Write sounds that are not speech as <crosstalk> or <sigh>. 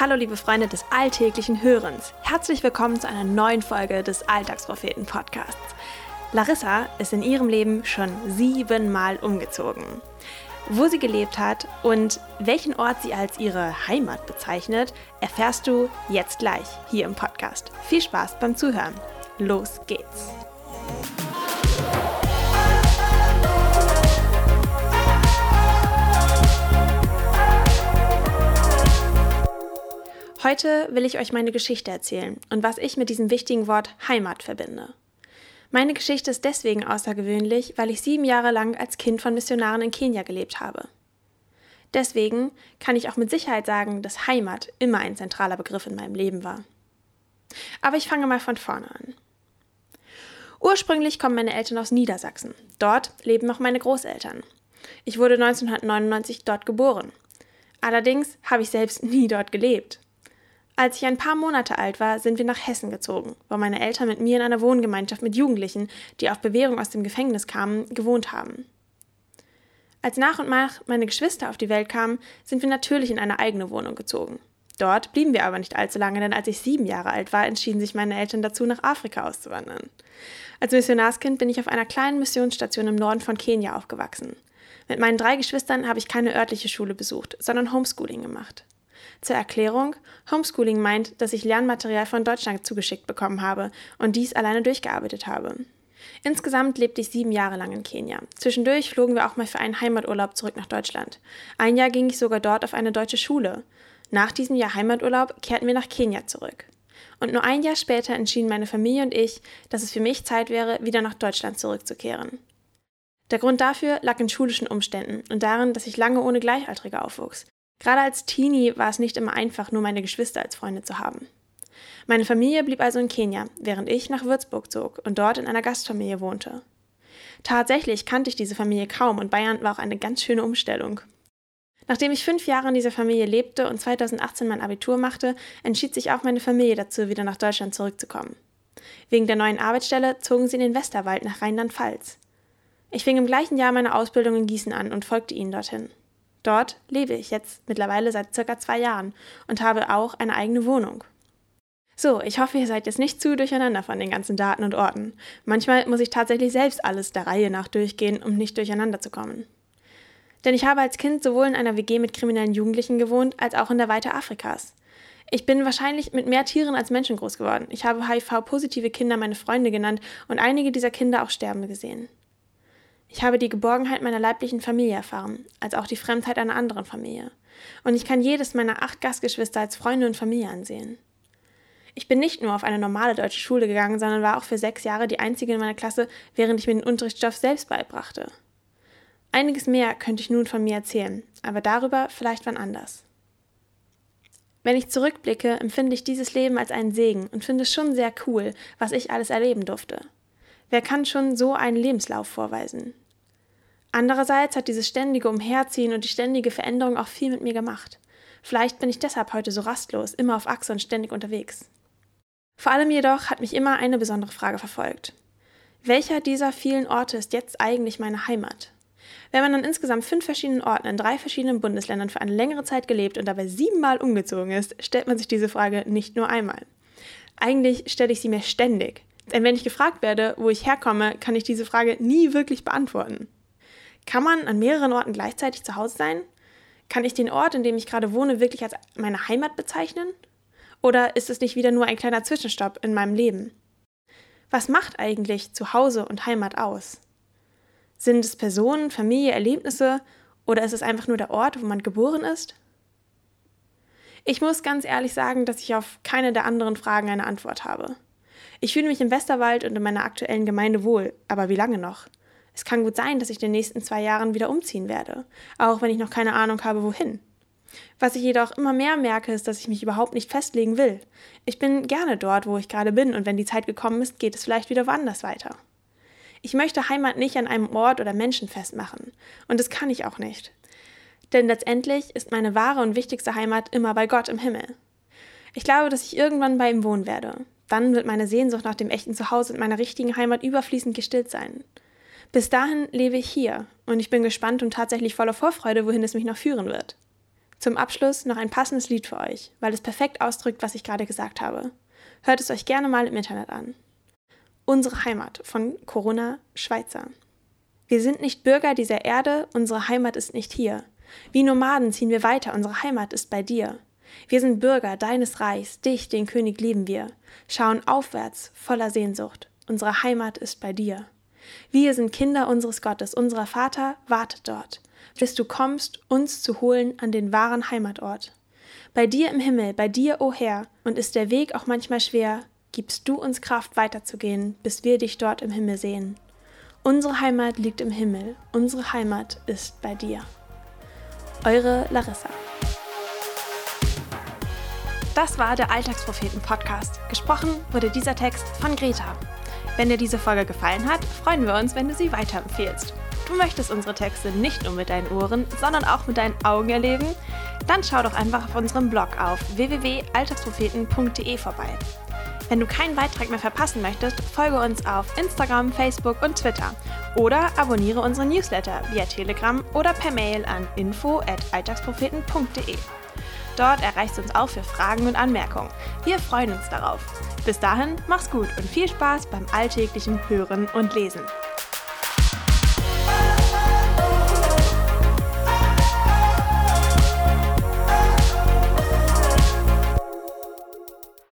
Hallo liebe Freunde des alltäglichen Hörens. Herzlich willkommen zu einer neuen Folge des Alltagspropheten Podcasts. Larissa ist in ihrem Leben schon siebenmal umgezogen. Wo sie gelebt hat und welchen Ort sie als ihre Heimat bezeichnet, erfährst du jetzt gleich hier im Podcast. Viel Spaß beim Zuhören. Los geht's. Heute will ich euch meine Geschichte erzählen und was ich mit diesem wichtigen Wort Heimat verbinde. Meine Geschichte ist deswegen außergewöhnlich, weil ich sieben Jahre lang als Kind von Missionaren in Kenia gelebt habe. Deswegen kann ich auch mit Sicherheit sagen, dass Heimat immer ein zentraler Begriff in meinem Leben war. Aber ich fange mal von vorne an. Ursprünglich kommen meine Eltern aus Niedersachsen. Dort leben auch meine Großeltern. Ich wurde 1999 dort geboren. Allerdings habe ich selbst <laughs> nie dort gelebt. Als ich ein paar Monate alt war, sind wir nach Hessen gezogen, wo meine Eltern mit mir in einer Wohngemeinschaft mit Jugendlichen, die auf Bewährung aus dem Gefängnis kamen, gewohnt haben. Als nach und nach meine Geschwister auf die Welt kamen, sind wir natürlich in eine eigene Wohnung gezogen. Dort blieben wir aber nicht allzu lange, denn als ich sieben Jahre alt war, entschieden sich meine Eltern dazu, nach Afrika auszuwandern. Als Missionarskind bin ich auf einer kleinen Missionsstation im Norden von Kenia aufgewachsen. Mit meinen drei Geschwistern habe ich keine örtliche Schule besucht, sondern Homeschooling gemacht. Zur Erklärung, Homeschooling meint, dass ich Lernmaterial von Deutschland zugeschickt bekommen habe und dies alleine durchgearbeitet habe. Insgesamt lebte ich sieben Jahre lang in Kenia. Zwischendurch flogen wir auch mal für einen Heimaturlaub zurück nach Deutschland. Ein Jahr ging ich sogar dort auf eine deutsche Schule. Nach diesem Jahr Heimaturlaub kehrten wir nach Kenia zurück. Und nur ein Jahr später entschieden meine Familie und ich, dass es für mich Zeit wäre, wieder nach Deutschland zurückzukehren. Der Grund dafür lag in schulischen Umständen und darin, dass ich lange ohne Gleichaltrige aufwuchs. Gerade als Teenie war es nicht immer einfach, nur meine Geschwister als Freunde zu haben. Meine Familie blieb also in Kenia, während ich nach Würzburg zog und dort in einer Gastfamilie wohnte. Tatsächlich kannte ich diese Familie kaum und Bayern war auch eine ganz schöne Umstellung. Nachdem ich fünf Jahre in dieser Familie lebte und 2018 mein Abitur machte, entschied sich auch meine Familie dazu, wieder nach Deutschland zurückzukommen. Wegen der neuen Arbeitsstelle zogen sie in den Westerwald nach Rheinland-Pfalz. Ich fing im gleichen Jahr meine Ausbildung in Gießen an und folgte ihnen dorthin. Dort lebe ich jetzt mittlerweile seit circa zwei Jahren und habe auch eine eigene Wohnung. So, ich hoffe, ihr seid jetzt nicht zu durcheinander von den ganzen Daten und Orten. Manchmal muss ich tatsächlich selbst alles der Reihe nach durchgehen, um nicht durcheinander zu kommen. Denn ich habe als Kind sowohl in einer WG mit kriminellen Jugendlichen gewohnt, als auch in der Weite Afrikas. Ich bin wahrscheinlich mit mehr Tieren als Menschen groß geworden. Ich habe HIV-positive Kinder meine Freunde genannt und einige dieser Kinder auch sterben gesehen. Ich habe die Geborgenheit meiner leiblichen Familie erfahren, als auch die Fremdheit einer anderen Familie. Und ich kann jedes meiner acht Gastgeschwister als Freunde und Familie ansehen. Ich bin nicht nur auf eine normale deutsche Schule gegangen, sondern war auch für sechs Jahre die einzige in meiner Klasse, während ich mir den Unterrichtsstoff selbst beibrachte. Einiges mehr könnte ich nun von mir erzählen, aber darüber vielleicht wann anders. Wenn ich zurückblicke, empfinde ich dieses Leben als einen Segen und finde es schon sehr cool, was ich alles erleben durfte. Wer kann schon so einen Lebenslauf vorweisen? Andererseits hat dieses ständige Umherziehen und die ständige Veränderung auch viel mit mir gemacht. Vielleicht bin ich deshalb heute so rastlos, immer auf Achse und ständig unterwegs. Vor allem jedoch hat mich immer eine besondere Frage verfolgt. Welcher dieser vielen Orte ist jetzt eigentlich meine Heimat? Wenn man an insgesamt fünf verschiedenen Orten in drei verschiedenen Bundesländern für eine längere Zeit gelebt und dabei siebenmal umgezogen ist, stellt man sich diese Frage nicht nur einmal. Eigentlich stelle ich sie mir ständig. Denn wenn ich gefragt werde, wo ich herkomme, kann ich diese Frage nie wirklich beantworten. Kann man an mehreren Orten gleichzeitig zu Hause sein? Kann ich den Ort, in dem ich gerade wohne, wirklich als meine Heimat bezeichnen? Oder ist es nicht wieder nur ein kleiner Zwischenstopp in meinem Leben? Was macht eigentlich Zuhause und Heimat aus? Sind es Personen, Familie, Erlebnisse oder ist es einfach nur der Ort, wo man geboren ist? Ich muss ganz ehrlich sagen, dass ich auf keine der anderen Fragen eine Antwort habe. Ich fühle mich im Westerwald und in meiner aktuellen Gemeinde wohl, aber wie lange noch? Es kann gut sein, dass ich in den nächsten zwei Jahren wieder umziehen werde, auch wenn ich noch keine Ahnung habe, wohin. Was ich jedoch immer mehr merke, ist, dass ich mich überhaupt nicht festlegen will. Ich bin gerne dort, wo ich gerade bin, und wenn die Zeit gekommen ist, geht es vielleicht wieder woanders weiter. Ich möchte Heimat nicht an einem Ort oder Menschen festmachen, und das kann ich auch nicht. Denn letztendlich ist meine wahre und wichtigste Heimat immer bei Gott im Himmel. Ich glaube, dass ich irgendwann bei ihm wohnen werde. Dann wird meine Sehnsucht nach dem echten Zuhause und meiner richtigen Heimat überfließend gestillt sein. Bis dahin lebe ich hier und ich bin gespannt und tatsächlich voller Vorfreude, wohin es mich noch führen wird. Zum Abschluss noch ein passendes Lied für euch, weil es perfekt ausdrückt, was ich gerade gesagt habe. Hört es euch gerne mal im Internet an. Unsere Heimat von Corona Schweizer. Wir sind nicht Bürger dieser Erde, unsere Heimat ist nicht hier. Wie Nomaden ziehen wir weiter, unsere Heimat ist bei dir. Wir sind Bürger deines Reichs, dich, den König, lieben wir, schauen aufwärts, voller Sehnsucht, unsere Heimat ist bei dir. Wir sind Kinder unseres Gottes, unser Vater wartet dort, bis du kommst, uns zu holen an den wahren Heimatort. Bei dir im Himmel, bei dir, o oh Herr, und ist der Weg auch manchmal schwer, gibst du uns Kraft weiterzugehen, bis wir dich dort im Himmel sehen. Unsere Heimat liegt im Himmel, unsere Heimat ist bei dir. Eure Larissa. Das war der Alltagspropheten-Podcast. Gesprochen wurde dieser Text von Greta. Wenn dir diese Folge gefallen hat, freuen wir uns, wenn du sie weiterempfehlst. Du möchtest unsere Texte nicht nur mit deinen Ohren, sondern auch mit deinen Augen erleben? Dann schau doch einfach auf unserem Blog auf www.alltagspropheten.de vorbei. Wenn du keinen Beitrag mehr verpassen möchtest, folge uns auf Instagram, Facebook und Twitter oder abonniere unsere Newsletter via Telegram oder per Mail an info@alltagspropheten.de. Dort erreichst du uns auch für Fragen und Anmerkungen. Wir freuen uns darauf. Bis dahin, mach's gut und viel Spaß beim alltäglichen Hören und Lesen.